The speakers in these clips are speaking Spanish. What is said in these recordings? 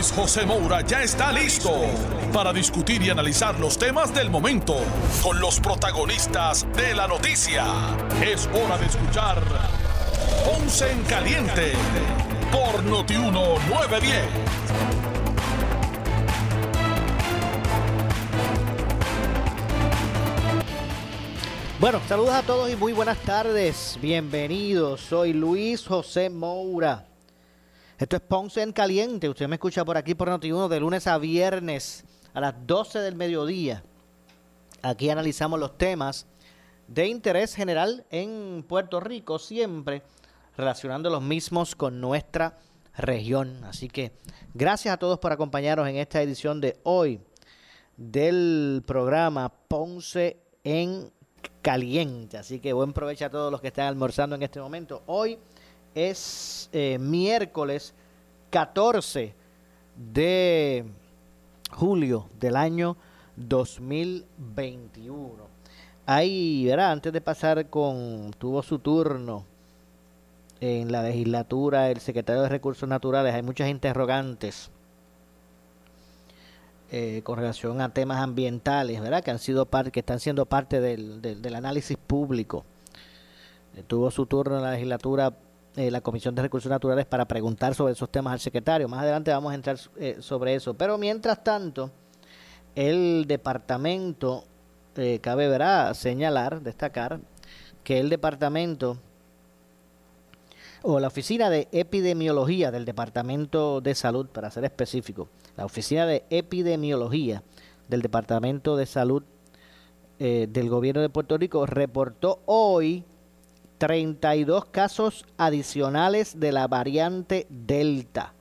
Luis José Moura ya está listo para discutir y analizar los temas del momento con los protagonistas de la noticia. Es hora de escuchar Ponce en Caliente por Notiuno 910. Bueno, saludos a todos y muy buenas tardes. Bienvenidos. Soy Luis José Moura. Esto es Ponce en Caliente. Usted me escucha por aquí por Noti1 de lunes a viernes a las 12 del mediodía. Aquí analizamos los temas de interés general en Puerto Rico, siempre relacionando los mismos con nuestra región. Así que gracias a todos por acompañarnos en esta edición de hoy del programa Ponce en caliente. Así que buen provecho a todos los que están almorzando en este momento. Hoy es eh, miércoles 14 de julio del año 2021. Ahí, ¿verdad? Antes de pasar con, tuvo su turno en la legislatura el secretario de Recursos Naturales, hay muchas interrogantes eh, con relación a temas ambientales, ¿verdad? Que han sido parte, que están siendo parte del, del, análisis público. Eh, tuvo su turno en la legislatura eh, la Comisión de Recursos Naturales para preguntar sobre esos temas al secretario. Más adelante vamos a entrar sobre eso. Pero mientras tanto, el departamento, cabe ¿verdad? señalar, destacar, que el departamento o la oficina de epidemiología del Departamento de Salud, para ser específico, la Oficina de Epidemiología del Departamento de Salud eh, del Gobierno de Puerto Rico reportó hoy 32 casos adicionales de la variante Delta.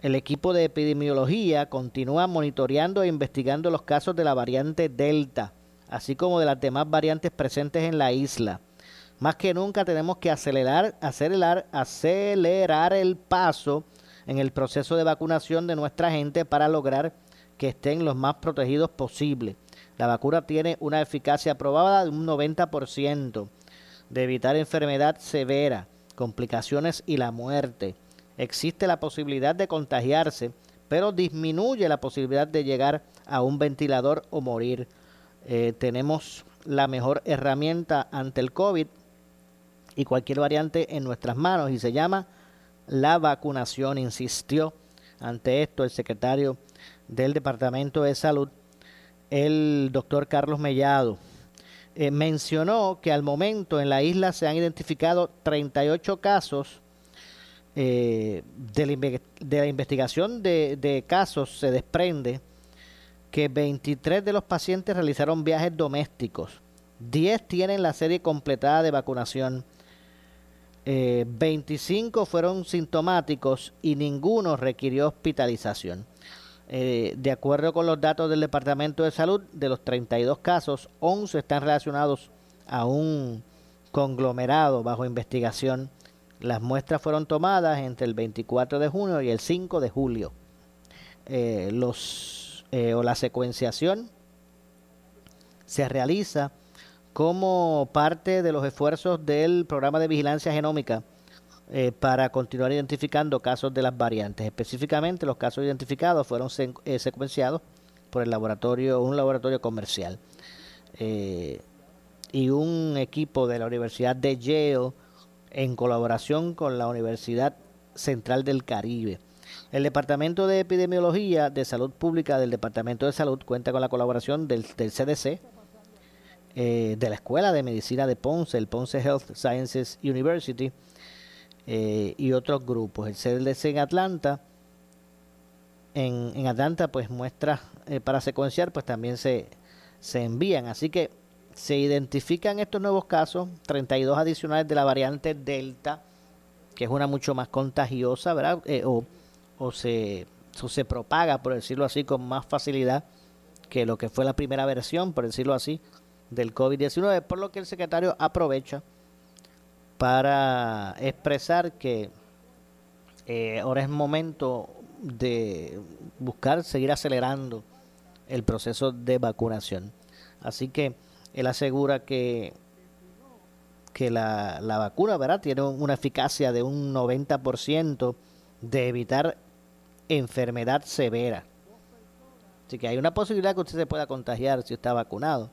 El equipo de epidemiología continúa monitoreando e investigando los casos de la variante Delta, así como de las demás variantes presentes en la isla. Más que nunca tenemos que acelerar, acelerar, acelerar el paso en el proceso de vacunación de nuestra gente para lograr que estén los más protegidos posible. La vacuna tiene una eficacia probada de un 90% de evitar enfermedad severa, complicaciones y la muerte. Existe la posibilidad de contagiarse, pero disminuye la posibilidad de llegar a un ventilador o morir. Eh, tenemos la mejor herramienta ante el COVID y cualquier variante en nuestras manos y se llama la vacunación, insistió ante esto el secretario del Departamento de Salud, el doctor Carlos Mellado. Eh, mencionó que al momento en la isla se han identificado 38 casos eh, de, la, investigación de, de casos se desprende que 23 de los pacientes realizaron viajes domésticos, 10 tienen la serie completada de vacunación 25 eh, fueron sintomáticos y ninguno requirió hospitalización. Eh, de acuerdo con los datos del Departamento de Salud, de los 32 casos, 11 están relacionados a un conglomerado bajo investigación. Las muestras fueron tomadas entre el 24 de junio y el 5 de julio. Eh, los, o la secuenciación se realiza como parte de los esfuerzos del programa de vigilancia genómica eh, para continuar identificando casos de las variantes. Específicamente, los casos identificados fueron eh, secuenciados por el laboratorio, un laboratorio comercial eh, y un equipo de la Universidad de Yale en colaboración con la Universidad Central del Caribe. El Departamento de Epidemiología de Salud Pública del Departamento de Salud cuenta con la colaboración del, del CDC, eh, de la Escuela de Medicina de Ponce, el Ponce Health Sciences University eh, y otros grupos. El CDC en Atlanta, en, en Atlanta pues muestras eh, para secuenciar pues también se, se envían. Así que se identifican estos nuevos casos, 32 adicionales de la variante Delta, que es una mucho más contagiosa, ¿verdad? o, o se eso se propaga, por decirlo así, con más facilidad que lo que fue la primera versión, por decirlo así, del COVID-19, por lo que el secretario aprovecha para expresar que eh, ahora es momento de buscar seguir acelerando el proceso de vacunación. Así que él asegura que, que la, la vacuna ¿verdad? tiene una eficacia de un 90% de evitar enfermedad severa. Así que hay una posibilidad que usted se pueda contagiar si está vacunado,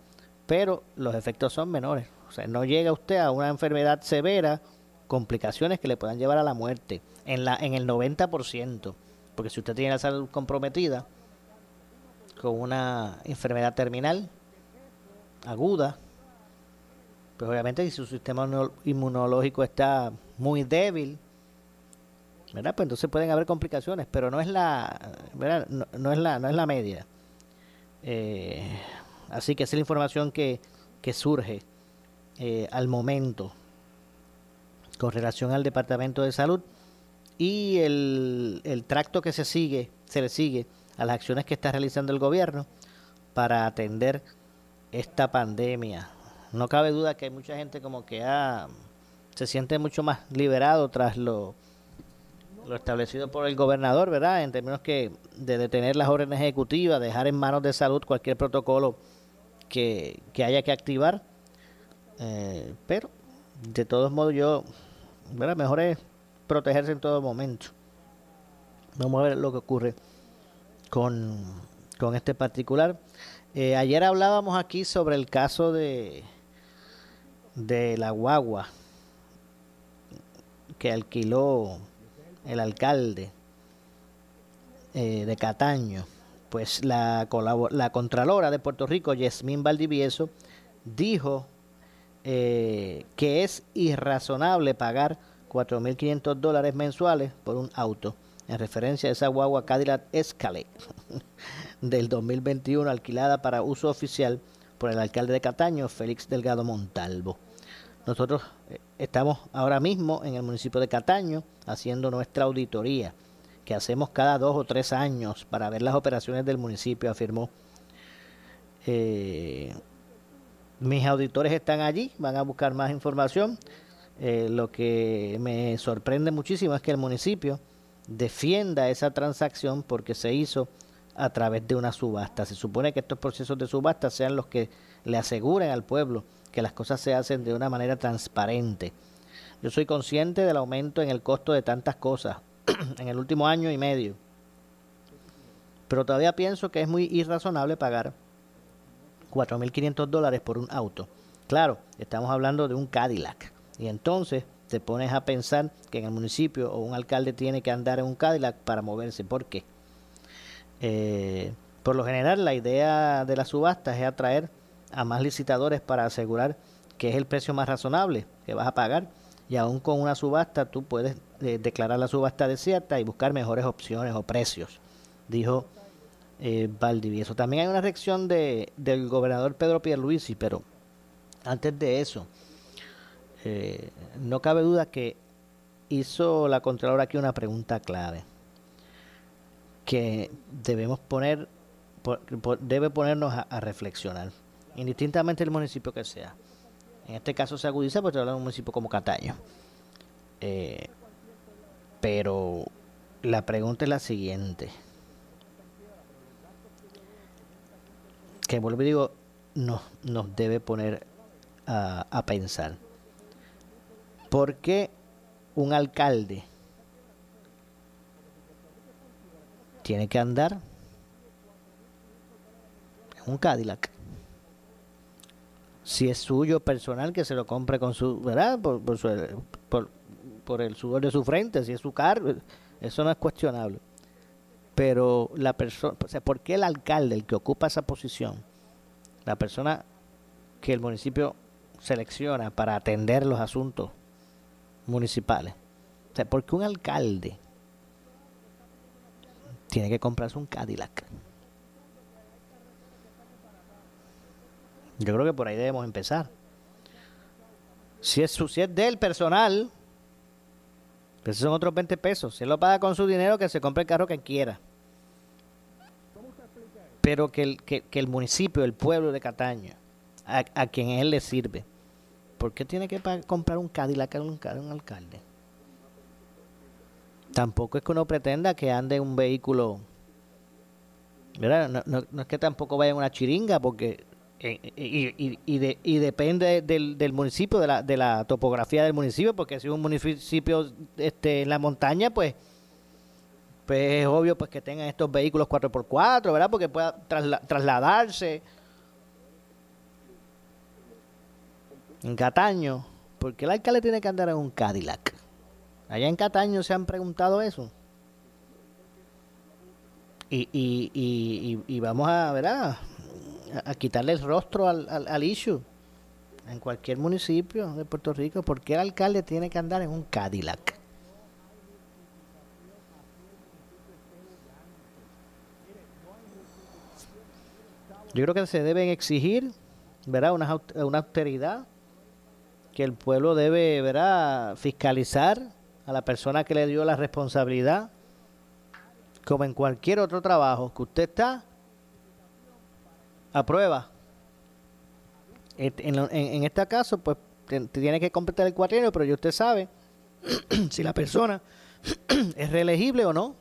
pero los efectos son menores. O sea, no llega usted a una enfermedad severa, complicaciones que le puedan llevar a la muerte en, la, en el 90%. Porque si usted tiene la salud comprometida con una enfermedad terminal aguda, pues obviamente si su sistema inmunológico está muy débil, ¿verdad? Pues entonces pueden haber complicaciones, pero no es la, ¿verdad? No, es la, no es la media. Eh, así que esa es la información que, que surge eh, al momento con relación al Departamento de Salud y el, el tracto que se sigue, se le sigue a las acciones que está realizando el gobierno para atender esta pandemia. No cabe duda que hay mucha gente como que ha, se siente mucho más liberado tras lo, lo establecido por el gobernador, ¿verdad? En términos que de detener las órdenes ejecutivas, dejar en manos de salud cualquier protocolo que, que haya que activar. Eh, pero, de todos modos, yo, ¿verdad? Mejor es protegerse en todo momento. Vamos a ver lo que ocurre con, con este particular. Eh, ayer hablábamos aquí sobre el caso de, de la guagua que alquiló el alcalde eh, de Cataño. Pues la, la Contralora de Puerto Rico, Yasmín Valdivieso, dijo eh, que es irrazonable pagar 4.500 dólares mensuales por un auto, en referencia a esa guagua Cadillac Escalade del 2021 alquilada para uso oficial por el alcalde de Cataño, Félix Delgado Montalvo. Nosotros eh, estamos ahora mismo en el municipio de Cataño haciendo nuestra auditoría que hacemos cada dos o tres años para ver las operaciones del municipio, afirmó. Eh, mis auditores están allí, van a buscar más información. Eh, lo que me sorprende muchísimo es que el municipio defienda esa transacción porque se hizo a través de una subasta. Se supone que estos procesos de subasta sean los que le aseguren al pueblo que las cosas se hacen de una manera transparente. Yo soy consciente del aumento en el costo de tantas cosas en el último año y medio, pero todavía pienso que es muy irrazonable pagar 4.500 dólares por un auto. Claro, estamos hablando de un Cadillac. Y entonces te pones a pensar que en el municipio o un alcalde tiene que andar en un Cadillac para moverse. ¿Por qué? Eh, por lo general, la idea de las subastas es atraer a más licitadores para asegurar que es el precio más razonable que vas a pagar. Y aún con una subasta, tú puedes eh, declarar la subasta desierta y buscar mejores opciones o precios, dijo eh, Valdivieso. También hay una reacción de, del gobernador Pedro Pierluisi, pero antes de eso, eh, no cabe duda que hizo la Contralora aquí una pregunta clave que debemos poner, debe ponernos a, reflexionar, indistintamente del municipio que sea. En este caso se agudiza porque hablamos de un municipio como Cataño. Eh, pero la pregunta es la siguiente. Que vuelvo y digo, no, nos debe poner a, a pensar. ¿Por qué un alcalde tiene que andar en un Cadillac? Si es suyo personal, que se lo compre con su, ¿verdad? Por, por, el sudor de su frente, si es su carro, eso no es cuestionable. Pero la persona, o sea, ¿por qué el alcalde, el que ocupa esa posición, la persona que el municipio selecciona para atender los asuntos municipales. O sea, porque un alcalde tiene que comprarse un Cadillac. Yo creo que por ahí debemos empezar. Si es, si es del personal, pues son otros 20 pesos. Si él lo paga con su dinero, que se compre el carro que quiera. pero que el, que, el municipio, el pueblo de Cataño, a, a, quien él le sirve, ¿por qué tiene que comprar un Cadillac a un, un alcalde? Tampoco es que uno pretenda que ande un vehículo, ¿verdad? No, no, es que tampoco vaya en una chiringa, porque eh, y, y, y, depende del, del, municipio, de la, de la topografía del municipio, porque si es un municipio este, en la montaña, pues pues es obvio pues que tengan estos vehículos 4x4, ¿verdad? Porque pueda trasladarse en Cataño. ¿Por qué el alcalde tiene que andar en un Cadillac? Allá en Cataño se han preguntado eso. Y, y, y, y vamos a, ¿verdad? A, quitarle el rostro al, al, al issue en cualquier municipio de Puerto Rico. ¿Por qué el alcalde tiene que andar en un Cadillac? Yo creo que se deben exigir, ¿verdad? Una, una austeridad que el pueblo debe, ¿verdad? Fiscalizar a la persona que le dio la responsabilidad, como en cualquier otro trabajo que usted está a prueba. En, en, este caso, pues tiene que completar el cuatrienio, pero ya usted sabe si la persona es reelegible o no.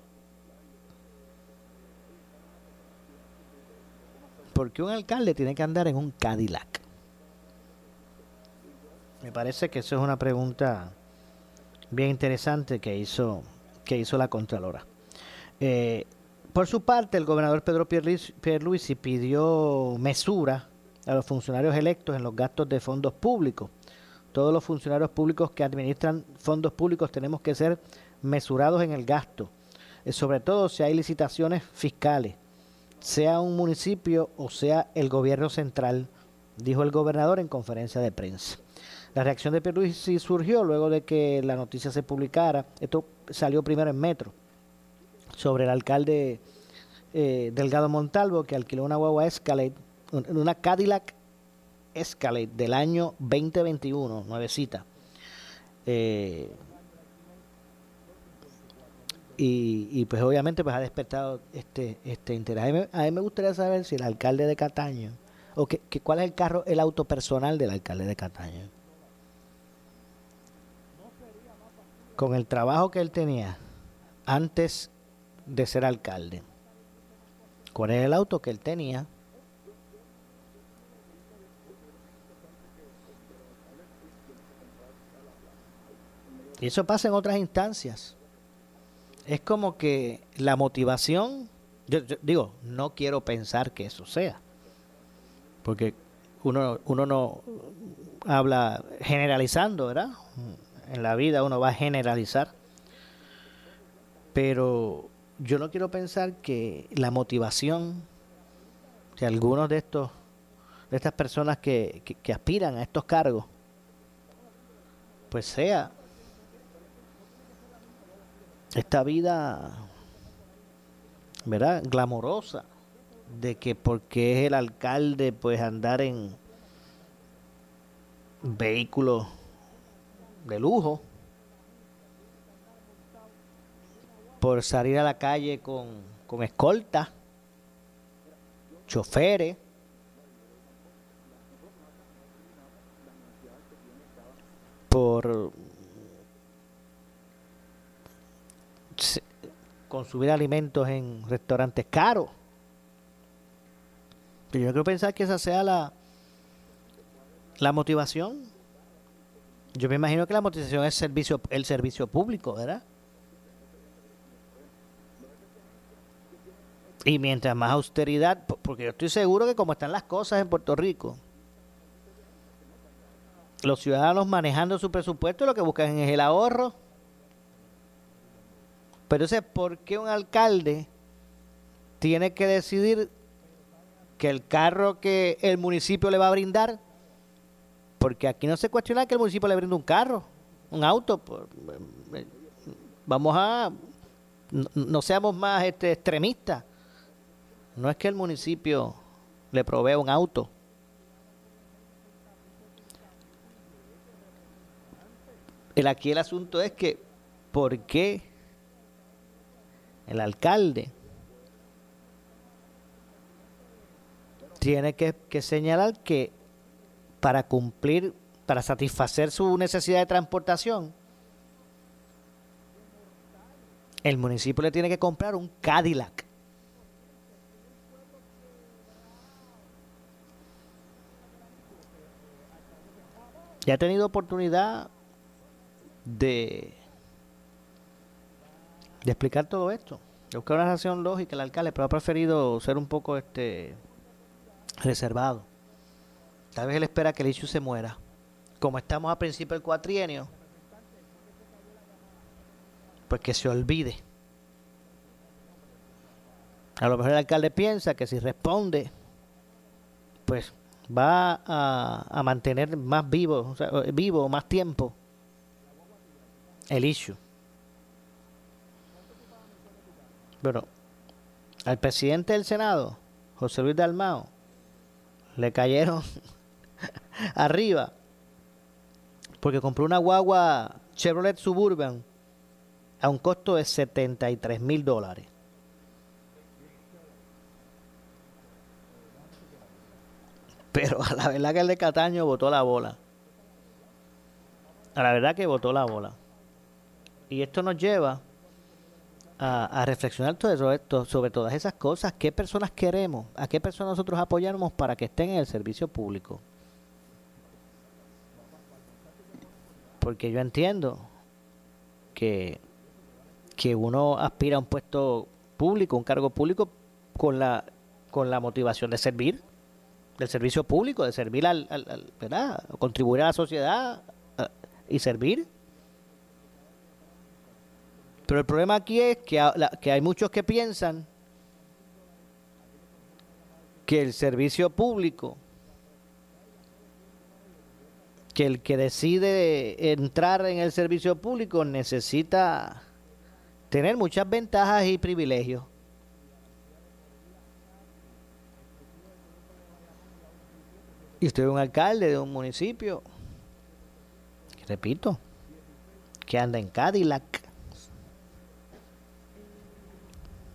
¿por qué un alcalde tiene que andar en un Cadillac? Me parece que eso es una pregunta bien interesante que hizo, que hizo la Contralora. Eh, por su parte, el gobernador Pedro Pierluisi pidió mesura a los funcionarios electos en los gastos de fondos públicos. Todos los funcionarios públicos que administran fondos públicos tenemos que ser mesurados en el gasto, eh, sobre todo si hay licitaciones fiscales sea un municipio o sea el gobierno central, dijo el gobernador en conferencia de prensa. La reacción de Pierluisi surgió luego de que la noticia se publicara. Esto salió primero en Metro sobre el alcalde eh, Delgado Montalvo que alquiló una guagua Escalade, una Cadillac Escalade del año 2021, nuevecita. Eh, y, pues obviamente pues ha despertado este este interés. A mí, me gustaría saber si el alcalde de Cataño, o que, cuál es el carro, el auto personal del alcalde de Cataño. Con el trabajo que él tenía antes de ser alcalde. ¿Cuál es el auto que él tenía? Y eso pasa en otras instancias es como que la motivación, yo, digo, no quiero pensar que eso sea, porque uno, uno no habla generalizando, ¿verdad? En la vida uno va a generalizar, pero yo no quiero pensar que la motivación de algunos de estos de estas personas que, que aspiran a estos cargos pues sea esta vida, ¿verdad? Glamorosa, de que porque es el alcalde, pues andar en vehículos de lujo, por salir a la calle con, con escolta, choferes, por consumir alimentos en restaurantes caros. Pero yo quiero pensar que esa sea la, la motivación. Yo me imagino que la motivación es servicio, el servicio público, ¿verdad? Y mientras más austeridad, porque yo estoy seguro que como están las cosas en Puerto Rico, los ciudadanos manejando su presupuesto lo que buscan es el ahorro. Pero ese ¿por qué un alcalde tiene que decidir que el carro que el municipio le va a brindar, porque aquí no se cuestiona que el municipio le brinde un carro, un auto, vamos a, no, seamos más este, extremistas, no es que el municipio le provea un auto. El, aquí el asunto es que, ¿por qué el alcalde tiene que, que señalar que para cumplir, para satisfacer su necesidad de transportación, el municipio le tiene que comprar un Cadillac. Ya ha tenido oportunidad de, de explicar todo esto. Yo creo una relación lógica el alcalde, pero ha preferido ser un poco este reservado. Tal vez él espera que el issue se muera. Como estamos a principio del cuatrienio, pues que se olvide. A lo mejor el alcalde piensa que si responde, pues va a, a mantener más vivo, o sea, vivo más tiempo el issue. Pero al presidente del Senado, José Luis Dalmao, le cayeron arriba porque compró una guagua Chevrolet Suburban a un costo de 73 mil dólares. Pero a la verdad que el de Cataño botó la bola. A la verdad que botó la bola. Y esto nos lleva a, reflexionar esto, sobre todas esas cosas. ¿Qué personas queremos? ¿A qué personas nosotros apoyamos para que estén en el servicio público? Porque yo entiendo que, que uno aspira a un puesto público, un cargo público, con la, con la motivación de servir, del servicio público, de servir al, al, ¿verdad? Contribuir a la sociedad y servir. Pero el problema aquí es que, que hay muchos que piensan que el servicio público, que el que decide entrar en el servicio público necesita tener muchas ventajas y privilegios. Y usted es un alcalde de un municipio, repito, que anda en Cadillac,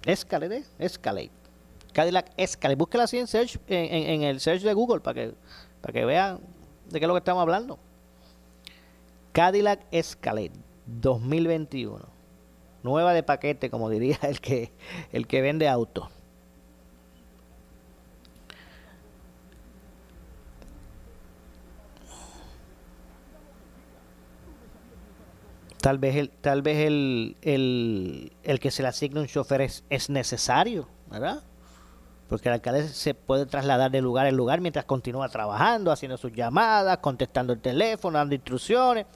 Escalade, Escalade. Cadillac Escalade. Búsquela así en, el search de Google para que, para que vean de qué es lo que estamos hablando. Cadillac Escalade 2021. Nueva de paquete, como diría el que, el que vende autos. Tal vez el, tal vez el, el, que se le asigne un chofer es, es, necesario, ¿verdad? Porque el alcalde se puede trasladar de lugar en lugar mientras continúa trabajando, haciendo sus llamadas, contestando el teléfono, dando instrucciones.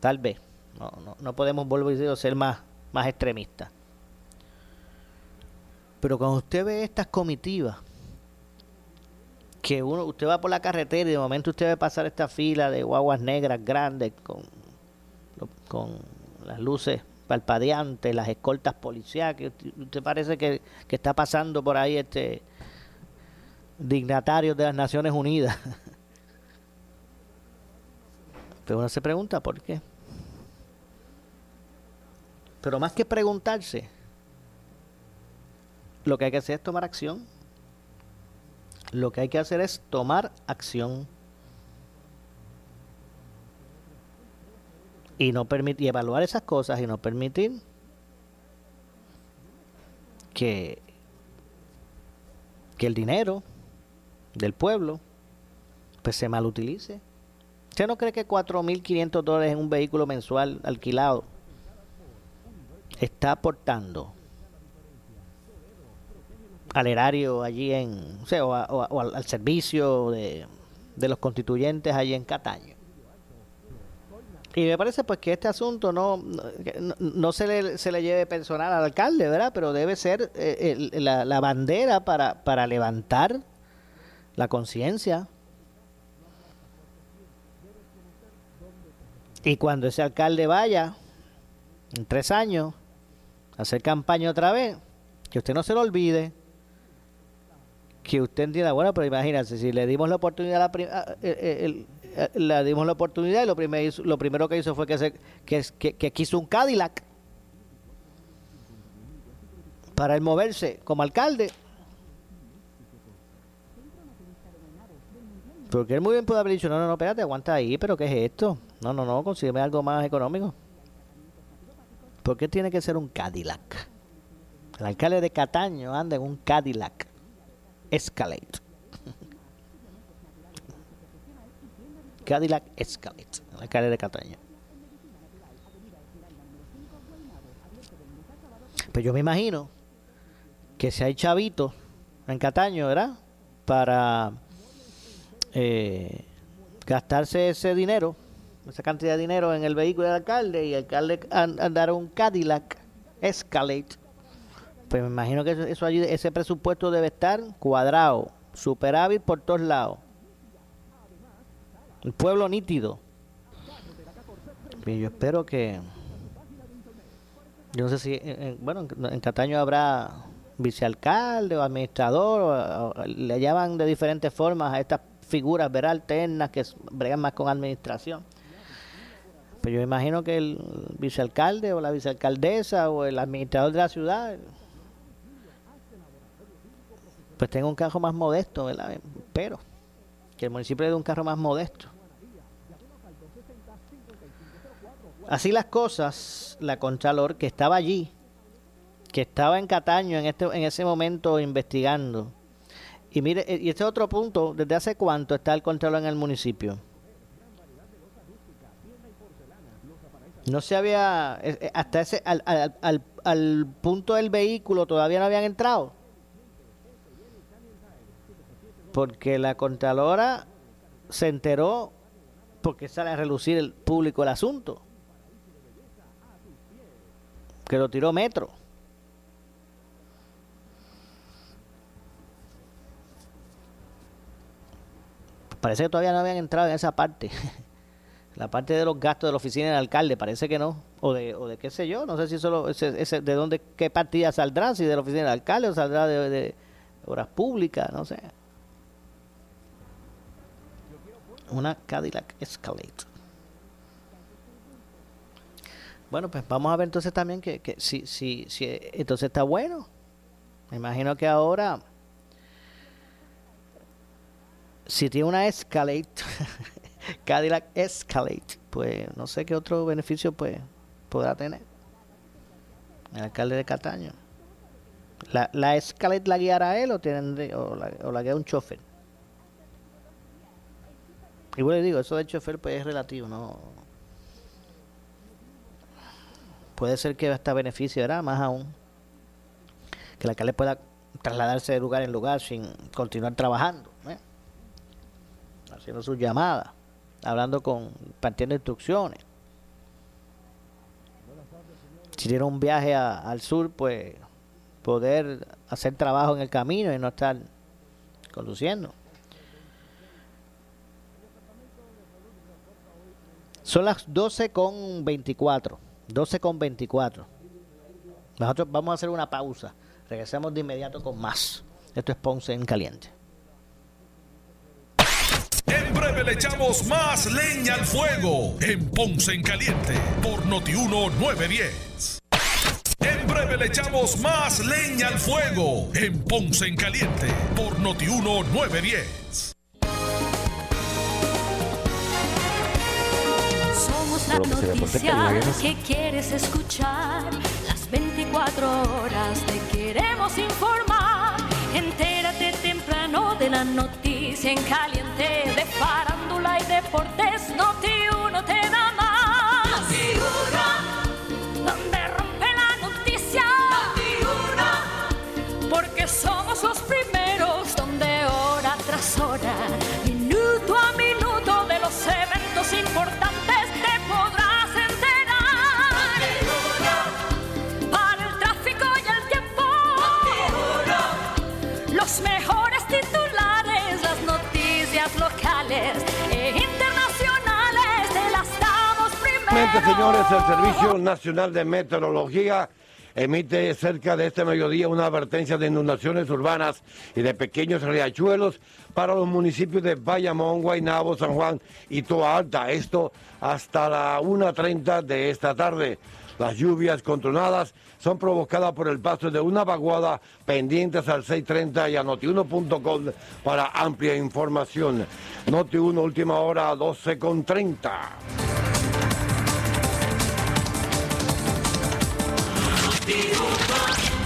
Tal vez. No, no, no podemos volver a ser más, más extremistas. Pero cuando usted ve estas comitivas, que uno, usted va por la carretera y de momento usted ve pasar esta fila de guaguas negras grandes con con las luces palpadeantes, las escoltas policiales. ¿Usted parece que, está pasando por ahí este dignatarios de las Naciones Unidas? Pero uno se pregunta por qué. Pero más que preguntarse, lo que hay que hacer es tomar acción. Lo que hay que hacer es tomar acción. Y no permitir evaluar esas cosas y no permitir que que el dinero del pueblo pues se malutilice. ¿Usted no cree que 4.500 dólares en un vehículo mensual alquilado está aportando al erario allí en, o, sea, o, al, servicio de, de los constituyentes allí en Cataño? Y me parece pues que este asunto no, no, se, le, se le lleve personal al alcalde, ¿verdad? Pero debe ser eh, la, la, bandera para, para levantar la conciencia. Y cuando ese alcalde vaya, en tres años, a hacer campaña otra vez, que usted no se lo olvide, que usted entienda, bueno, pero imagínense, si le dimos la oportunidad a la, el, eh, le dimos la oportunidad y lo, lo primero que hizo fue que, se, que, quiso un Cadillac para él moverse como alcalde. Porque él muy bien puede haber dicho, no, no, no, espérate, aguanta ahí, pero ¿qué es esto? No, no, no, consígueme algo más económico. ¿Por qué tiene que ser un Cadillac? El alcalde de Cataño anda en un Cadillac Escalade. Cadillac Escalade, el alcalde de Cataño. Pues yo me imagino que si hay chavitos en Cataño, ¿verdad? Para eh, gastarse ese dinero, esa cantidad de dinero en el vehículo del alcalde y el alcalde andar un Cadillac Escalade. Pues me imagino que eso, allí, ese presupuesto debe estar cuadrado, superávit por todos lados. El pueblo nítido. Y yo espero que. Yo no sé si. bueno, en Cataño habrá vicealcalde o administrador, le llaman de diferentes formas a estas figuras ver alternas que bregan más con administración. Pero yo imagino que el vicealcalde o la vicealcaldesa o el administrador de la ciudad pues tenga un carro más modesto, ¿verdad? Pero que el municipio le dé un carro más modesto. Así las cosas, la Contralor que estaba allí, que estaba en Cataño en este en ese momento investigando, y mire, eh, y este otro punto, ¿desde hace cuánto está el control en el municipio? No se había, eh, eh, hasta ese, al, al, al, punto del vehículo todavía no habían entrado. Porque la Contralora se enteró porque sale a relucir el público el asunto. Que lo tiró Metro. parece que todavía no habían entrado en esa parte. la parte de los gastos de la oficina del alcalde, parece que no. O de, o de qué sé yo, no sé si solo ese, ese, de dónde, qué partida saldrá, si de la oficina del alcalde o saldrá de, de obras públicas, no sé. Una Cadillac Escalade. Bueno, pues vamos a ver entonces también que, que si, si, si entonces está bueno. Me imagino que ahora si tiene una Escalade, Cadillac Escalade, pues no sé qué otro beneficio pues podrá tener el alcalde de Cataño. ¿La, la Escalade la guiará él o, tienen, o, la, o la guía un chofer? Y bueno, digo, eso de chofer pues es relativo, ¿no? Puede ser que hasta beneficio era más aún. Que el alcalde pueda trasladarse de lugar en lugar sin continuar trabajando. ¿eh? haciendo sus llamadas, hablando con, partiendo instrucciones. Si tiene un viaje al sur, pues poder hacer trabajo en el camino y no estar conduciendo. Son las 12 con 24. 12 con 24. Nosotros vamos a hacer una pausa. Regresamos de inmediato con más. Esto es Ponce en Caliente. En breve le echamos más leña al fuego en Ponce en Caliente por Notiuno 910. En breve le echamos más leña al fuego en Ponce en Caliente por Notiuno 910. La noticia que quieres escuchar. Las 24 horas te queremos informar. Entérate temprano de la noticia en caliente de farándula y deportes. Noti uno te Señores, el Servicio Nacional de Meteorología emite cerca de este mediodía una advertencia de inundaciones urbanas y de pequeños riachuelos para los municipios de Bayamón, Guaynabo, San Juan y Toa Alta. Esto hasta la 1.30 de esta tarde. Las lluvias controladas son provocadas por el paso de una vaguada pendientes al 630 y a notiuno.com para amplia información. Noti1 última hora 12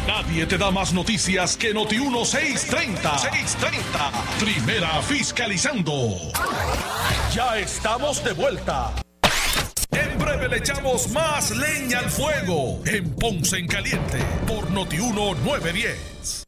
Nadie te da más noticias que Noti 1630. 630. Primera fiscalizando. Ya estamos de vuelta. En breve le echamos más leña al fuego en Ponce en Caliente por Noti 910.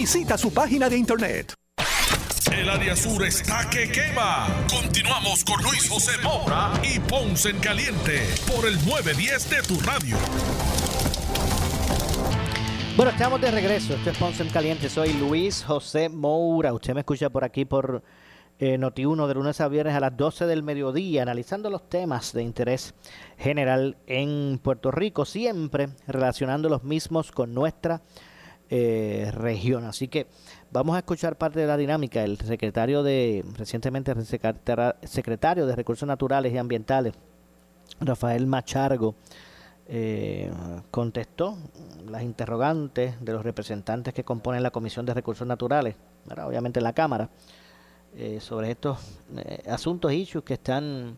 Visita su página de internet. El área sur está que quema. Continuamos con Luis José Moura y Ponce en Caliente por el 910 de tu radio. Bueno, estamos de regreso. Esto es Ponce en Caliente. Soy Luis José Moura. Usted me escucha por aquí por eh, Noti1 de lunes a viernes a las 12 del mediodía, analizando los temas de interés general en Puerto Rico, siempre relacionando los mismos con nuestra eh, región. Así que vamos a escuchar parte de la dinámica. El secretario de, recientemente secretario de Recursos Naturales y Ambientales, Rafael Machargo, eh, contestó las interrogantes de los representantes que componen la Comisión de Recursos Naturales, obviamente en la Cámara, eh, sobre estos asuntos, issues que están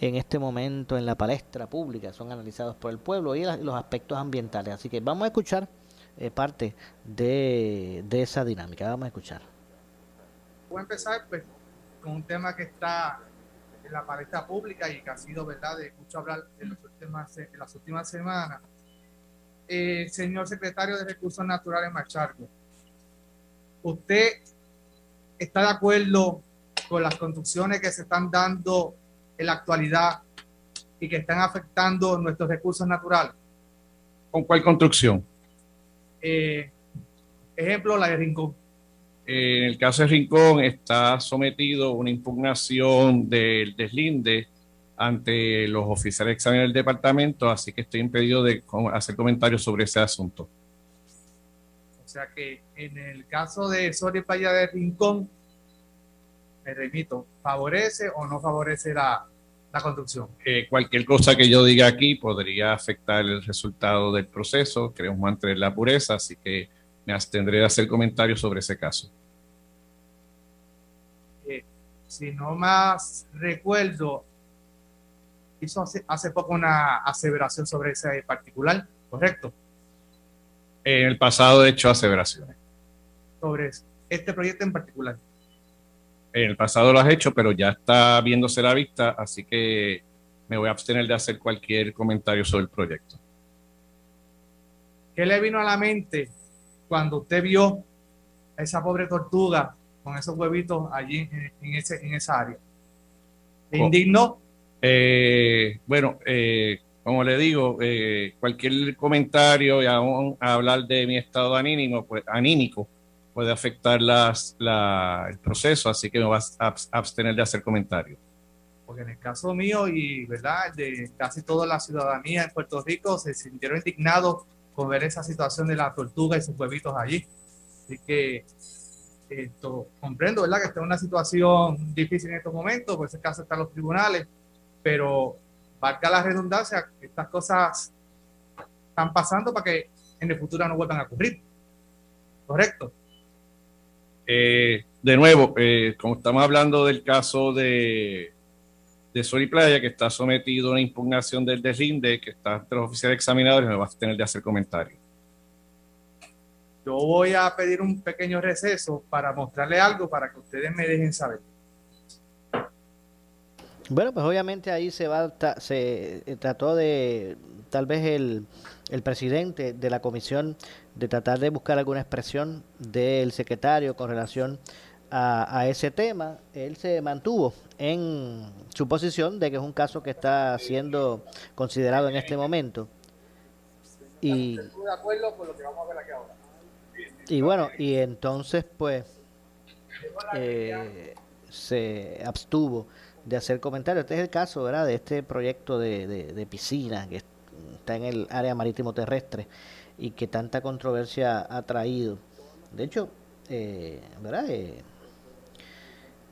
en este momento en la palestra pública, son analizados por el pueblo y los aspectos ambientales. Así que vamos a escuchar eh, parte de, esa dinámica. Vamos a escuchar. Voy a empezar pues, con un tema que está en la palestra pública y que ha sido verdad de mucho hablar en, los últimas, en las últimas semanas. Eh, señor secretario de Recursos Naturales Machargo, ¿usted está de acuerdo con las construcciones que se están dando en la actualidad y que están afectando nuestros recursos naturales? ¿Con cuál construcción? Eh, ejemplo, la de Rincón. En el caso de Rincón está sometido una impugnación del deslinde ante los oficiales examen del departamento, así que estoy impedido de hacer comentarios sobre ese asunto. O sea que en el caso de Sol y Playa de Rincón, me remito, ¿favorece o no favorece la, la construcción. Eh, cualquier cosa que yo diga aquí podría afectar el resultado del proceso. Queremos mantener la pureza, así que me abstendré de hacer comentarios sobre ese caso. Eh, si no más recuerdo, hizo hace, poco una aseveración sobre ese particular, ¿correcto? En el pasado he hecho aseveraciones. Sobre este proyecto en particular en el pasado lo has hecho, pero ya está viéndose la vista, así que me voy a abstener de hacer cualquier comentario sobre el proyecto. ¿Qué le vino a la mente cuando usted vio a esa pobre tortuga con esos huevitos allí en, ese, en esa área? ¿Le oh. indignó? Eh, bueno, eh, como le digo, eh, cualquier comentario y aún a hablar de mi estado anímico, pues, anímico puede afectar las, el proceso, así que me vas a abstener de hacer comentarios. Porque en el caso mío y verdad de casi toda la ciudadanía en Puerto Rico se sintieron indignados con ver esa situación de la tortuga y sus huevitos allí. Así que esto comprendo, ¿verdad? Que está en una situación difícil en estos momentos, por ese caso están los tribunales, pero marca la redundancia, estas cosas están pasando para que en el futuro no vuelvan a ocurrir. ¿Correcto? Eh, de nuevo, eh, como estamos hablando del caso de, de Sol y Playa, que está sometido a una impugnación del deslinde, que está entre los oficiales examinadores, me vas a tener de hacer comentarios. Yo voy a pedir un pequeño receso para mostrarle algo para que ustedes me dejen saber. Bueno, pues obviamente ahí se va, se eh, trató de, tal vez el, el presidente de la comisión, de tratar de buscar alguna expresión del secretario con relación a, ese tema. Él se mantuvo en su posición de que es un caso que está siendo considerado en este momento. Y, y bueno, y entonces pues eh, se abstuvo de hacer comentarios. Este es el caso, ¿verdad?, de este proyecto de, de, piscina que está en el área marítimo terrestre y que tanta controversia ha traído. De hecho, eh, ¿verdad?, eh,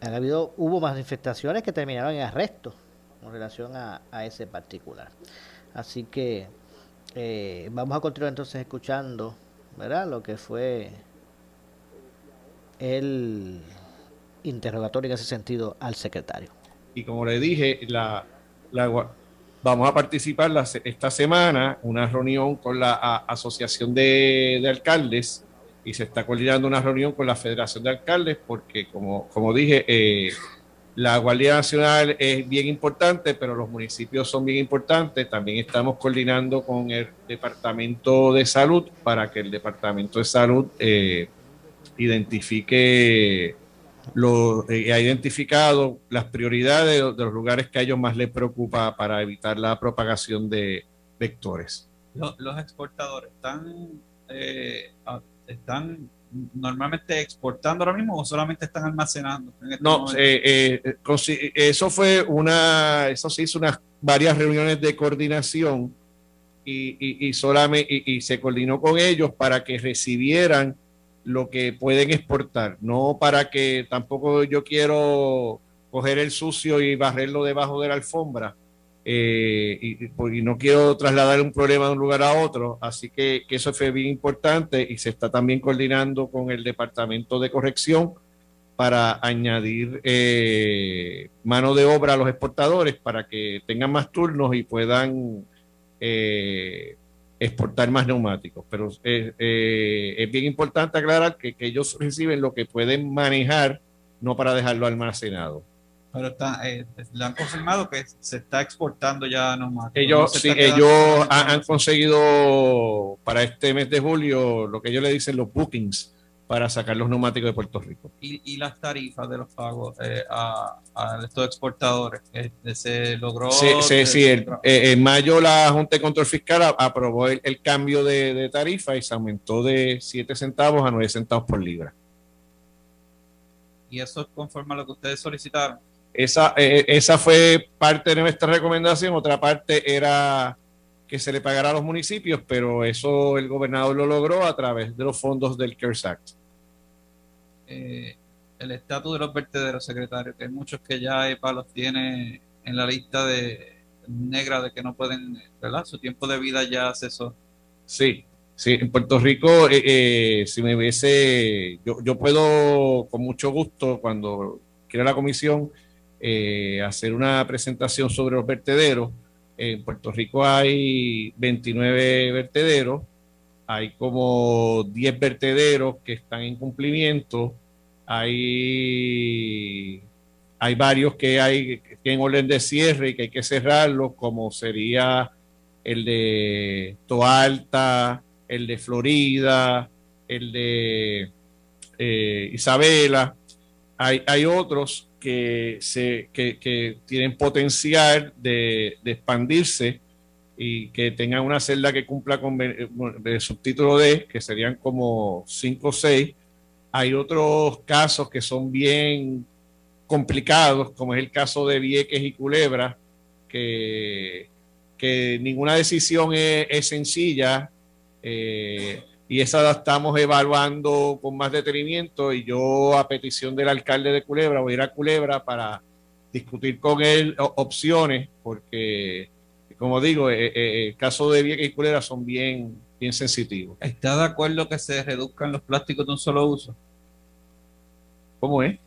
han habido, hubo manifestaciones que terminaron en arresto con relación a, a ese particular. Así que eh, vamos a continuar entonces escuchando, ¿verdad?, lo que fue el interrogatorio en ese sentido al secretario y como le dije, la, vamos a participar esta semana una reunión con la Asociación de, Alcaldes y se está coordinando una reunión con la Federación de Alcaldes porque, como, dije, eh, la Guardia Nacional es bien importante, pero los municipios son bien importantes. También estamos coordinando con el Departamento de Salud para que el Departamento de Salud eh, identifique lo, eh, ha identificado las prioridades de, los lugares que a ellos más les preocupa para evitar la propagación de vectores. Los, exportadores están, eh, están normalmente exportando ahora mismo o solamente están almacenando? Este no, eh, eso fue una, eso se hizo unas varias reuniones de coordinación y, y, solamente, y se coordinó con ellos para que recibieran lo que pueden exportar, no para que tampoco yo quiero coger el sucio y barrerlo debajo de la alfombra eh, pues, y, no quiero trasladar un problema de un lugar a otro, así que, eso fue bien importante y se está también coordinando con el Departamento de Corrección para añadir eh, mano de obra a los exportadores para que tengan más turnos y puedan eh, exportar más neumáticos. Pero eh, eh, es bien importante aclarar que, ellos reciben lo que pueden manejar, no para dejarlo almacenado. Pero está, eh, le han confirmado que se está exportando ya neumáticos. Ellos, sí, ellos han, conseguido para este mes de julio lo que ellos le dicen los bookings para sacar los neumáticos de Puerto Rico. ¿Y, las tarifas de los pagos eh, a, estos exportadores? ¿Se logró? Sí, sí, sí eh, en mayo la Junta de Control Fiscal aprobó el, cambio de, tarifa y se aumentó de 7 centavos a 9 centavos por libra. ¿Y eso conforme a lo que ustedes solicitaron? Esa, eh, esa fue parte de nuestra recomendación, otra parte era que se le pagara a los municipios, pero eso el gobernador lo logró a través de los fondos del CARES Act. Eh, el estatus de los vertederos, secretario, que hay muchos que ya EPA los tiene en la lista de negra de que no pueden, ¿verdad? Su tiempo de vida ya cesó. Sí, sí, en Puerto Rico, eh, eh, si me hubiese, yo, yo puedo con mucho gusto, cuando quiera la comisión, hacer una presentación sobre los vertederos. En Puerto Rico hay 29 vertederos, hay como 10 vertederos que están en cumplimiento hay, hay varios que hay que tienen orden de cierre y que hay que cerrarlos, como sería el de Toalta, el de Florida, el de eh, Isabela. Hay, hay otros que, se, que, tienen potencial de, expandirse y que tengan una celda que cumpla con el subtítulo D, que serían como 5 o 6, hay otros casos que son bien complicados, como es el caso de Vieques y Culebra, que, ninguna decisión es, sencilla eh, y esa la estamos evaluando con más detenimiento y yo a petición del alcalde de Culebra voy a ir a Culebra para discutir con él opciones, porque como digo, eh, eh, el caso de Vieques y Culebra son bien, bien sensitivos. ¿Está de acuerdo que se reduzcan los plásticos de un solo uso? ¿Cómo es?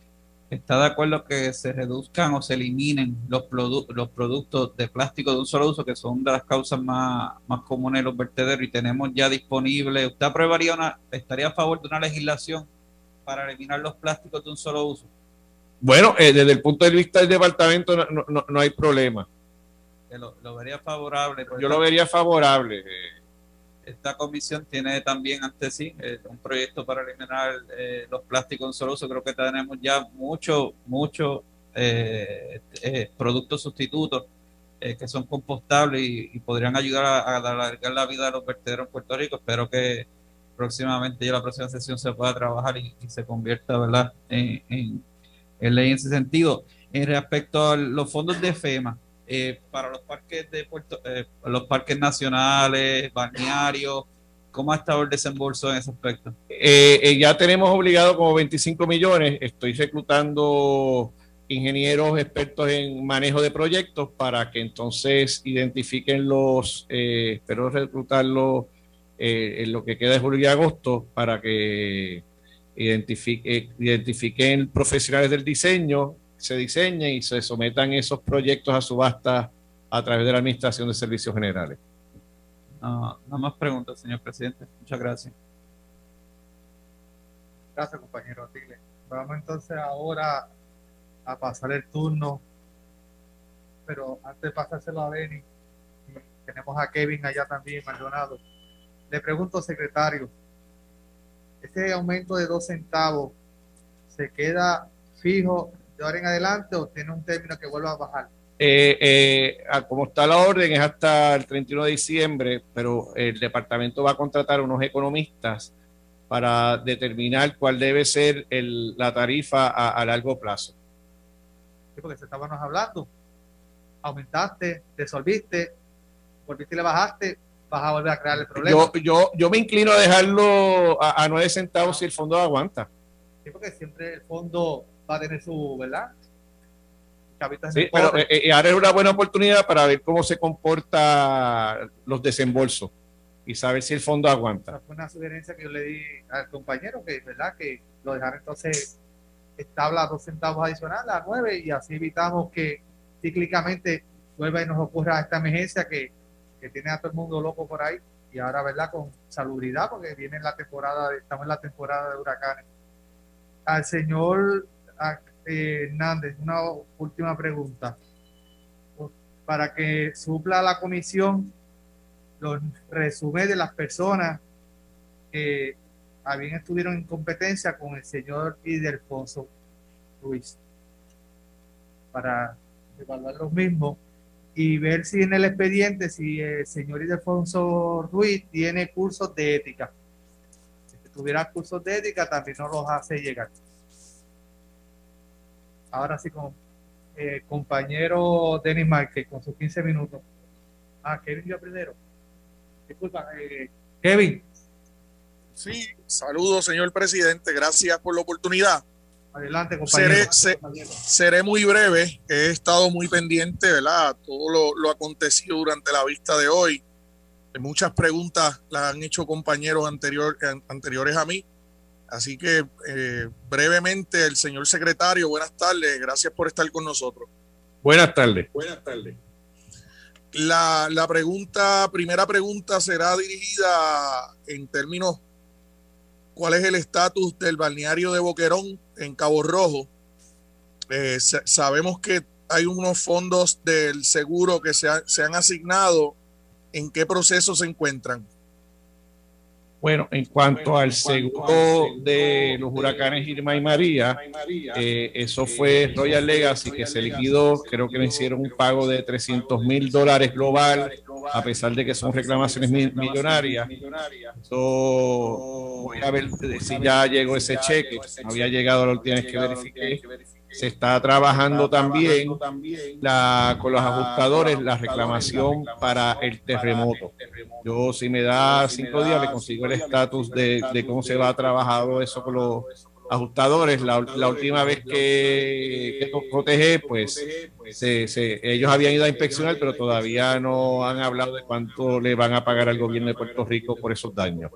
¿Está de acuerdo que se reduzcan o se eliminen los, los productos de plástico de un solo uso, que son de las causas más, más comunes de los vertederos y tenemos ya disponible? ¿Usted aprobaría una, estaría a favor de una legislación para eliminar los plásticos de un solo uso? Bueno, eh, desde el punto de vista del departamento no, no, no hay problema. Lo, lo, vería favorable. Yo lo vería favorable. Eh, esta comisión tiene también ante sí eh, un proyecto para eliminar eh, los plásticos en solo uso. Creo que tenemos ya muchos, muchos eh, productos sustitutos que son compostables y, podrían ayudar a, alargar la vida de los vertederos en Puerto Rico. Espero que próximamente ya la próxima sesión se pueda trabajar y, se convierta ¿verdad? En, en, ley en ese sentido. En respecto a los fondos de FEMA, eh, para los parques de Puerto, eh, los parques nacionales, balnearios, ¿cómo ha estado el desembolso en ese aspecto? Eh, ya tenemos obligado como 25 millones. Estoy reclutando ingenieros expertos en manejo de proyectos para que entonces identifiquen los, espero reclutarlos en lo que queda de julio y agosto para que identifique, identifiquen profesionales del diseño se diseñen y se sometan esos proyectos a subasta a través de la Administración de Servicios Generales. No, más preguntas, señor presidente. Muchas gracias. Gracias, compañero Vamos entonces ahora a pasar el turno, pero antes de pasárselo a Benny, tenemos a Kevin allá también, Maldonado. Le pregunto, secretario, ¿este aumento de dos centavos se queda fijo de ahora en adelante o tiene un término que vuelva a bajar? Eh, eh, como está la orden es hasta el 31 de diciembre, pero el departamento va a contratar unos economistas para determinar cuál debe ser la tarifa a, largo plazo. Sí, porque se estábamos hablando, aumentaste, desolviste, volviste y le bajaste, vas a volver a crear el problema. Yo, yo, yo me inclino a dejarlo a, a 9 centavos si el fondo aguanta. Sí, porque siempre el fondo va a tener su, ¿verdad? Sí, pero eh, eh, ahora es una buena oportunidad para ver cómo se comporta los desembolsos y saber si el fondo aguanta. fue una sugerencia que yo le di al compañero, que verdad que lo dejar entonces establa dos centavos adicionales a nueve y así evitamos que cíclicamente vuelva y nos ocurra esta emergencia que, que tiene a todo el mundo loco por ahí y ahora, ¿verdad? Con salubridad, porque viene la temporada, estamos en la temporada de huracanes. Al señor Hernández, una última pregunta. Para que supla la comisión los resúmenes de las personas que habían estuvieron en competencia con el señor Idelfonso Ruiz para evaluar los mismos y ver si en el expediente si el señor Idelfonso Ruiz tiene cursos de ética. Si tuviera cursos de ética también nos los hace llegar ahora sí con eh, compañero Denis Márquez con sus 15 minutos. Ah, Kevin yo primero. Disculpa, eh, Kevin. Sí, saludos, señor presidente. Gracias por la oportunidad. Adelante, compañero. Seré, muy breve. He estado muy pendiente, ¿verdad? Todo lo, lo acontecido durante la vista de hoy. Muchas preguntas las han hecho compañeros anterior, anteriores a mí. Así que eh, brevemente, el señor secretario, buenas tardes, gracias por estar con nosotros. Buenas tardes. Buenas tardes. La, la pregunta, primera pregunta será dirigida en términos, ¿cuál es el estatus del balneario de Boquerón en Cabo Rojo? Eh, sabemos que hay unos fondos del seguro que se, se han asignado. ¿En qué proceso se encuentran? Bueno, en cuanto al seguro de los huracanes Irma y María, eh, eso fue Royal Legacy que se liquidó, creo que le hicieron un pago de 300 mil dólares global, a pesar de que son reclamaciones millonarias. Eso, voy a ver si ya llegó ese cheque, había llegado última vez que verifiqué se está trabajando también la, con los ajustadores la reclamación para el terremoto. Yo si me da cinco días le consigo el estatus de, cómo se va trabajado eso con los ajustadores. La, última vez que, que protege, pues ellos habían ido a inspeccionar, pero todavía no han hablado de cuánto le van a pagar al gobierno de Puerto Rico por esos daños.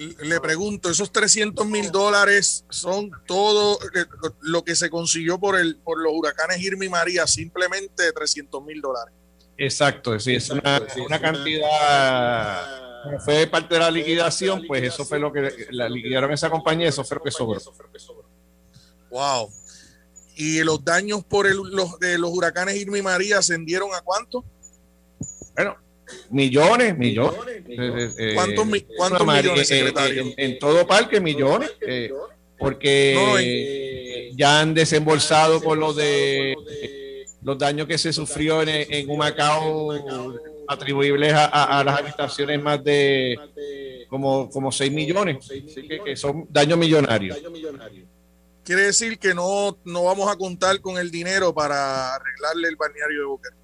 Le pregunto, esos 300 mil dólares son todo lo que se consiguió por, el, por los huracanes Irma y María, simplemente 300 mil dólares. Exacto, sí, es una, una cantidad, fue parte de la liquidación, pues eso fue lo que la liquidaron esa compañía, eso fue lo que sobró. Wow. ¿Y los daños por el, los, de los huracanes Irma y María ascendieron a cuánto? Bueno, millones, millones. ¿Cuántos, millones, secretario? En, todo parque, millones. porque ya han desembolsado por lo de los daños que se sufrió en, en Humacao atribuibles a, las habitaciones más de como, como 6 millones, que, son daños millonarios. Quiere decir que no, no vamos a contar con el dinero para arreglarle el balneario de Boquerón.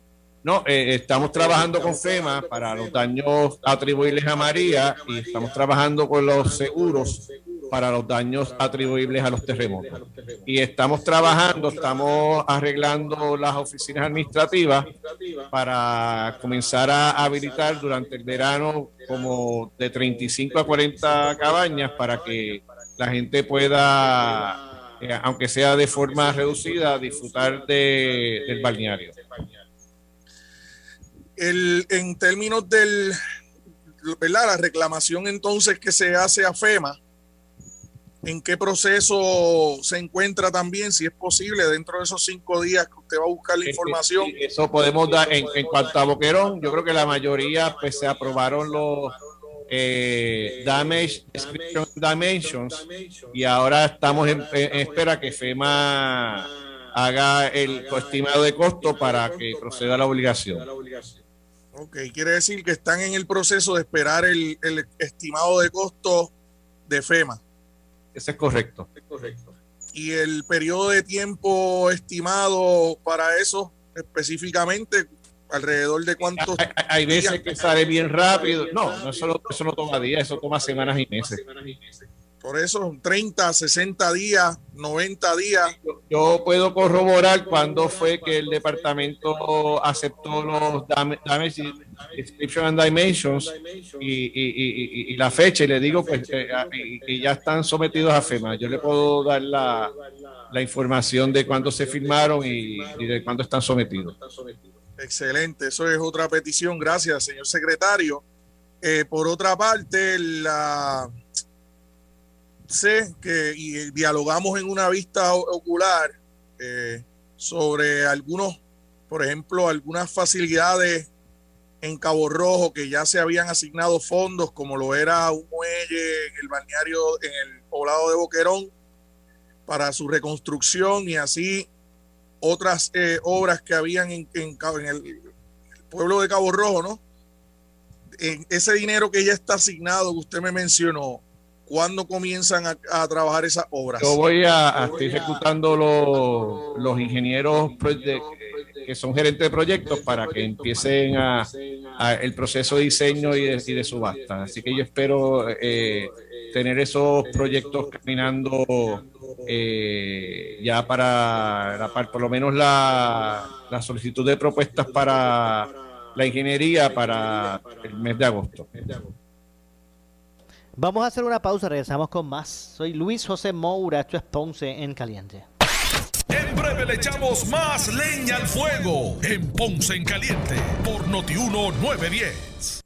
No, eh, estamos trabajando con FEMA para los daños atribuibles a María y estamos trabajando con los seguros para los daños atribuibles a los terremotos. Y estamos trabajando, estamos arreglando las oficinas administrativas para comenzar a habilitar durante el verano como de 35 a 40 cabañas para que la gente pueda, eh, aunque sea de forma reducida, disfrutar de, del balneario el, en términos del, ¿verdad? La reclamación entonces que se hace a FEMA, ¿en qué proceso se encuentra también? Si es posible, dentro de esos cinco días que usted va a buscar la información. Eso podemos dar en, cuanto a Boquerón, yo creo que la mayoría pues se aprobaron los eh, damage description dimensions y ahora estamos en, en espera que FEMA haga el estimado de costo para que proceda la obligación. Ok, quiere decir que están en el proceso de esperar el, estimado de costo de FEMA. Eso es correcto. Es correcto. Y el periodo de tiempo estimado para eso, específicamente, alrededor de cuántos. Hay, hay veces que sale bien rápido. No, no eso, eso no toma días, eso toma semanas y meses. Por eso, 30, 60 días, 90 días. Yo puedo corroborar cuándo fue que el departamento aceptó los damage description and dimensions y, la fecha y le digo pues que, ya están sometidos a FEMA. Yo le puedo dar la, información de cuándo se firmaron y, de cuándo están sometidos. Excelente, eso es otra petición. Gracias, señor secretario. Eh, por otra parte, la sé que y dialogamos en una vista ocular eh, sobre algunos, por ejemplo, algunas facilidades en Cabo Rojo que ya se habían asignado fondos, como lo era un muelle en el balneario, en el poblado de Boquerón, para su reconstrucción y así otras eh, obras que habían en, en, en el, pueblo de Cabo Rojo, ¿no? Ese dinero que ya está asignado, que usted me mencionó, ¿Cuándo comienzan a, trabajar esas obras? Yo voy a, estar ejecutando los, los ingenieros que son gerentes de proyectos para que empiecen a, el proceso de diseño y de, y de subasta. Así que yo espero eh, tener esos proyectos caminando eh, ya para, para, por lo menos la, la solicitud de propuestas para la ingeniería para el mes de agosto. Vamos a hacer una pausa, regresamos con más. Soy Luis José Moura, esto es Ponce en Caliente. En breve le echamos más leña al fuego en Ponce en Caliente por Notiuno 910.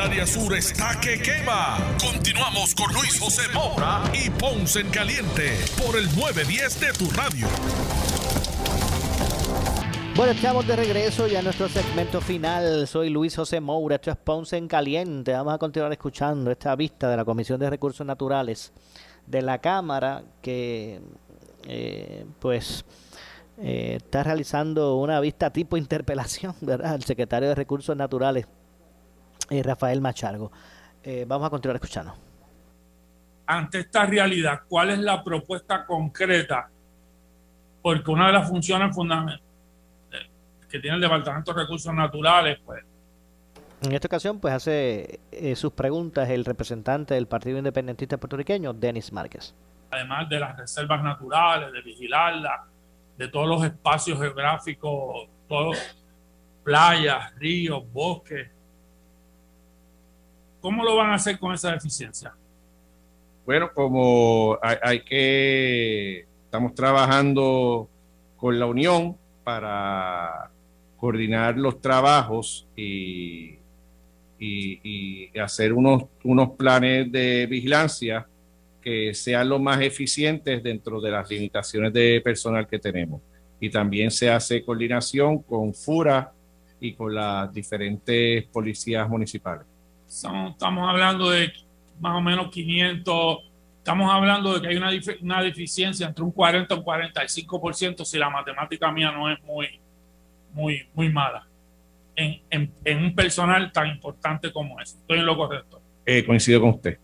El área sur está que quema. Continuamos con Luis José Moura y Ponce en Caliente por el 910 de tu radio. Bueno, estamos de regreso ya en nuestro segmento final. Soy Luis José Moura, esto es Ponce en Caliente. Vamos a continuar escuchando esta vista de la Comisión de Recursos Naturales de la Cámara que eh, pues eh, está realizando una vista tipo interpelación, ¿verdad? El secretario de Recursos Naturales, eh, Rafael Machargo. vamos a continuar escuchando. Ante esta realidad, ¿cuál es la propuesta concreta? Porque una de las funciones fundamentales que tiene el Departamento de Recursos Naturales, pues. En esta ocasión, pues hace eh, sus preguntas el representante del Partido Independentista puertorriqueño, Denis Márquez. Además de las reservas naturales, de vigilarlas, de todos los espacios geográficos, todos, playas, ríos, bosques. ¿Cómo lo van a hacer con esa deficiencia? Bueno, como hay, que, estamos trabajando con la Unión para coordinar los trabajos y, y, hacer unos, unos planes de vigilancia que sean los más eficientes dentro de las limitaciones de personal que tenemos. Y también se hace coordinación con FURA y con las diferentes policías municipales. Estamos hablando de más o menos 500, estamos hablando de que hay una, una deficiencia entre un 40 y un 45% si la matemática mía no es muy, muy, muy mala en, en, un personal tan importante como ese. Estoy en lo correcto. Eh, coincido con usted.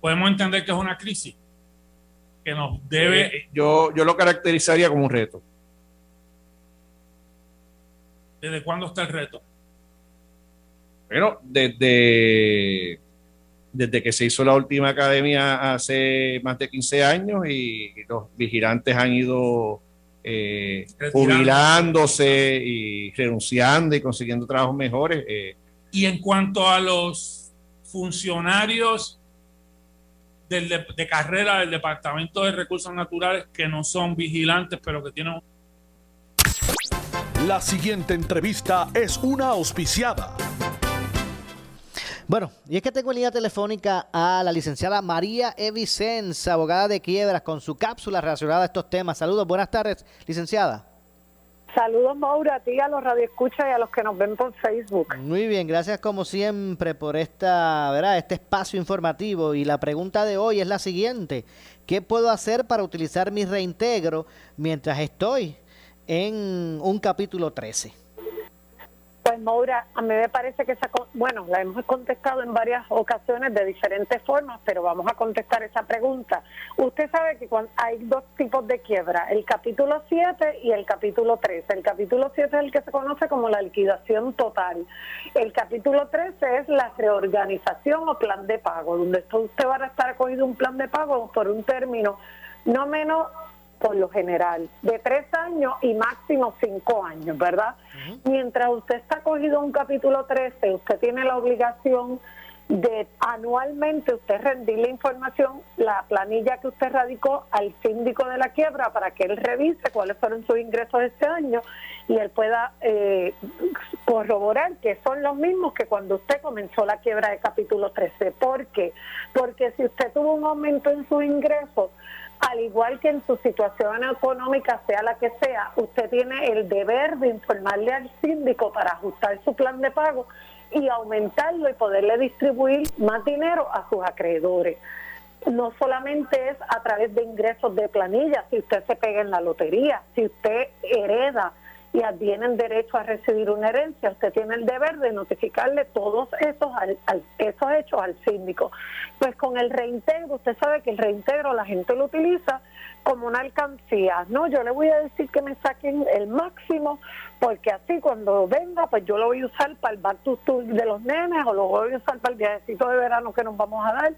Podemos entender que es una crisis que nos debe... Eh, yo, yo lo caracterizaría como un reto. ¿Desde cuándo está el reto? Bueno, desde, desde que se hizo la última academia hace más de 15 años y los vigilantes han ido eh, jubilándose y renunciando y consiguiendo trabajos mejores. Eh. Y en cuanto a los funcionarios del de, carrera del Departamento de Recursos Naturales que no son vigilantes, pero que tienen... La siguiente entrevista es una auspiciada. Bueno, y es que tengo en línea telefónica a la licenciada María Evicenza, abogada de quiebras, con su cápsula relacionada a estos temas. Saludos, buenas tardes, licenciada. Saludos, Maura, a ti, a los radioescuchas y a los que nos ven por Facebook. Muy bien, gracias como siempre por esta, ¿verdad? este espacio informativo. Y la pregunta de hoy es la siguiente. ¿Qué puedo hacer para utilizar mi reintegro mientras estoy en un capítulo 13? Pues Maura, a mí me parece que esa, bueno, la hemos contestado en varias ocasiones de diferentes formas, pero vamos a contestar esa pregunta. Usted sabe que hay dos tipos de quiebra, el capítulo 7 y el capítulo 13. El capítulo 7 es el que se conoce como la liquidación total. El capítulo 13 es la reorganización o plan de pago, donde usted va a estar acogido un plan de pago por un término no menos por lo general, de tres años y máximo cinco años, ¿verdad? Mientras usted está cogido un capítulo 13, usted tiene la obligación de anualmente usted rendir la información, la planilla que usted radicó al síndico de la quiebra para que él revise cuáles fueron sus ingresos este año y él pueda eh, corroborar que son los mismos que cuando usted comenzó la quiebra de capítulo 13. ¿Por qué? Porque si usted tuvo un aumento en sus ingresos, al igual que en su situación económica, sea la que sea, usted tiene el deber de informarle al síndico para ajustar su plan de pago y aumentarlo y poderle distribuir más dinero a sus acreedores. No solamente es a través de ingresos de planilla, si usted se pega en la lotería, si usted hereda y advienen derecho a recibir una herencia, usted tiene el deber de notificarle todos esos, al, esos hechos al síndico. Pues con el reintegro, usted sabe que el reintegro la gente lo utiliza como una alcancía. No, yo le voy a decir que me saquen el máximo, porque así cuando venga, pues yo lo voy a usar para el back de los nenes o lo voy a usar para el viajecito de verano que nos vamos a dar,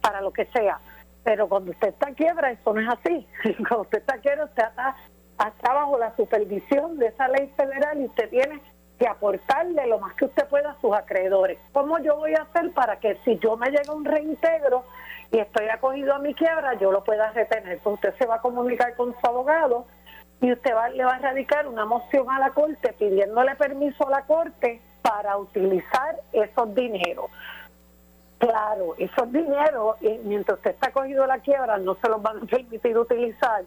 para lo que sea. Pero cuando usted está quiebra, eso no es así. Cuando usted está quiebra, usted está está bajo la supervisión de esa ley federal y usted tiene que aportarle lo más que usted pueda a sus acreedores. ¿Cómo yo voy a hacer para que si yo me llega un reintegro y estoy acogido a mi quiebra, yo lo pueda retener? Pues usted se va a comunicar con su abogado y usted va, le va a radicar una moción a la corte pidiéndole permiso a la corte para utilizar esos dineros. Claro, esos dineros, mientras usted está cogido la quiebra, no se los van a permitir utilizar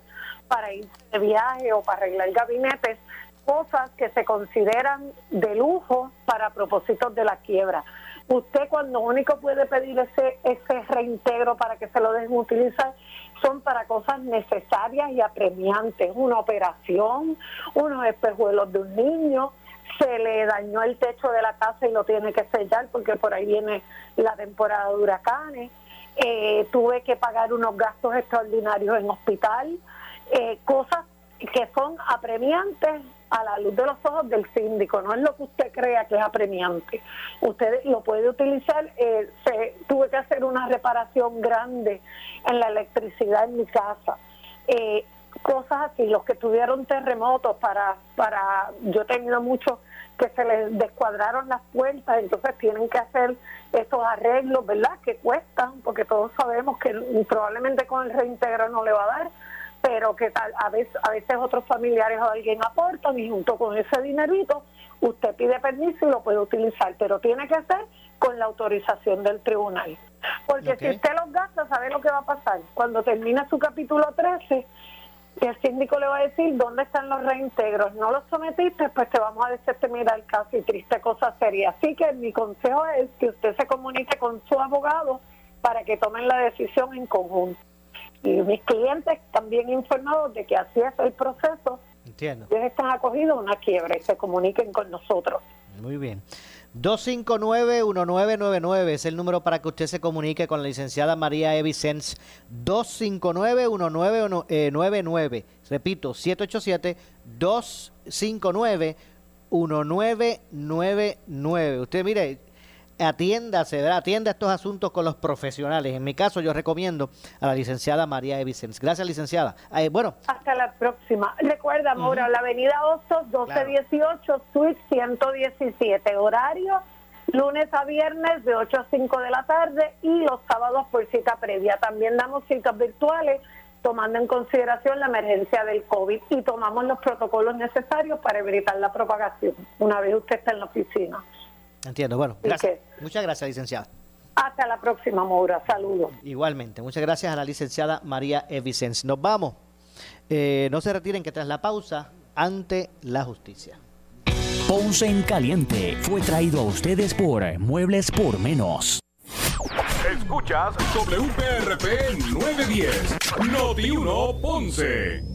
para ir de viaje o para arreglar gabinetes, cosas que se consideran de lujo para propósitos de la quiebra. Usted cuando único puede pedir ese, ese reintegro para que se lo dejen utilizar son para cosas necesarias y apremiantes, una operación, unos espejuelos de un niño, se le dañó el techo de la casa y lo tiene que sellar porque por ahí viene la temporada de huracanes, eh, tuve que pagar unos gastos extraordinarios en hospital, eh, cosas que son apremiantes a la luz de los ojos del síndico, no es lo que usted crea que es apremiante. Usted lo puede utilizar, eh, se, tuve que hacer una reparación grande en la electricidad en mi casa. Eh, cosas así, los que tuvieron terremotos para, para, yo he tenido muchos que se les descuadraron las puertas, entonces tienen que hacer esos arreglos, ¿verdad? Que cuestan, porque todos sabemos que probablemente con el reintegro no le va a dar, pero que tal, a veces, a veces otros familiares o alguien aportan y junto con ese dinerito usted pide permiso y lo puede utilizar, pero tiene que ser con la autorización del tribunal. Porque si usted los gasta, ¿sabe lo que va a pasar? Cuando termine su capítulo 13, el síndico le va a decir dónde están los reintegros. No los sometiste, pues te vamos a desestimar el caso y triste cosa sería. Así que mi consejo es que usted se comunique con su abogado para que tomen la decisión en conjunto. Y mis clientes también informados de que así es el proceso. Entiendo. Ellos están acogidos a una quiebra y se comuniquen con nosotros. Muy bien. 259-1999 es el número para que usted se comunique con la licenciada María Evicens. 259-1999. Repito, 787-259-1999. Usted mire, atiéndase, ¿verdad? atienda estos asuntos con los profesionales. En mi caso, yo recomiendo a la licenciada María Evicens. Gracias, licenciada. Eh, bueno. Hasta la próxima. Recuerda, Maura, la avenida Hostos, 1218, suite 117, horario lunes a viernes de 8 a 5 de la tarde y los sábados por cita previa. También damos citas virtuales tomando en consideración la emergencia del COVID y tomamos los protocolos necesarios para evitar la propagación una vez usted está en la oficina. Entiendo. Bueno, gracias. Muchas gracias, licenciada. Hasta la próxima, Maura. Saludos. Igualmente. Muchas gracias a la licenciada María Evicens. Nos vamos. Eh, no se retiren que tras la pausa, ante la justicia. Ponce en Caliente fue traído a ustedes por Muebles por Menos. Escuchas WPRP 910, Noti 1 Ponce.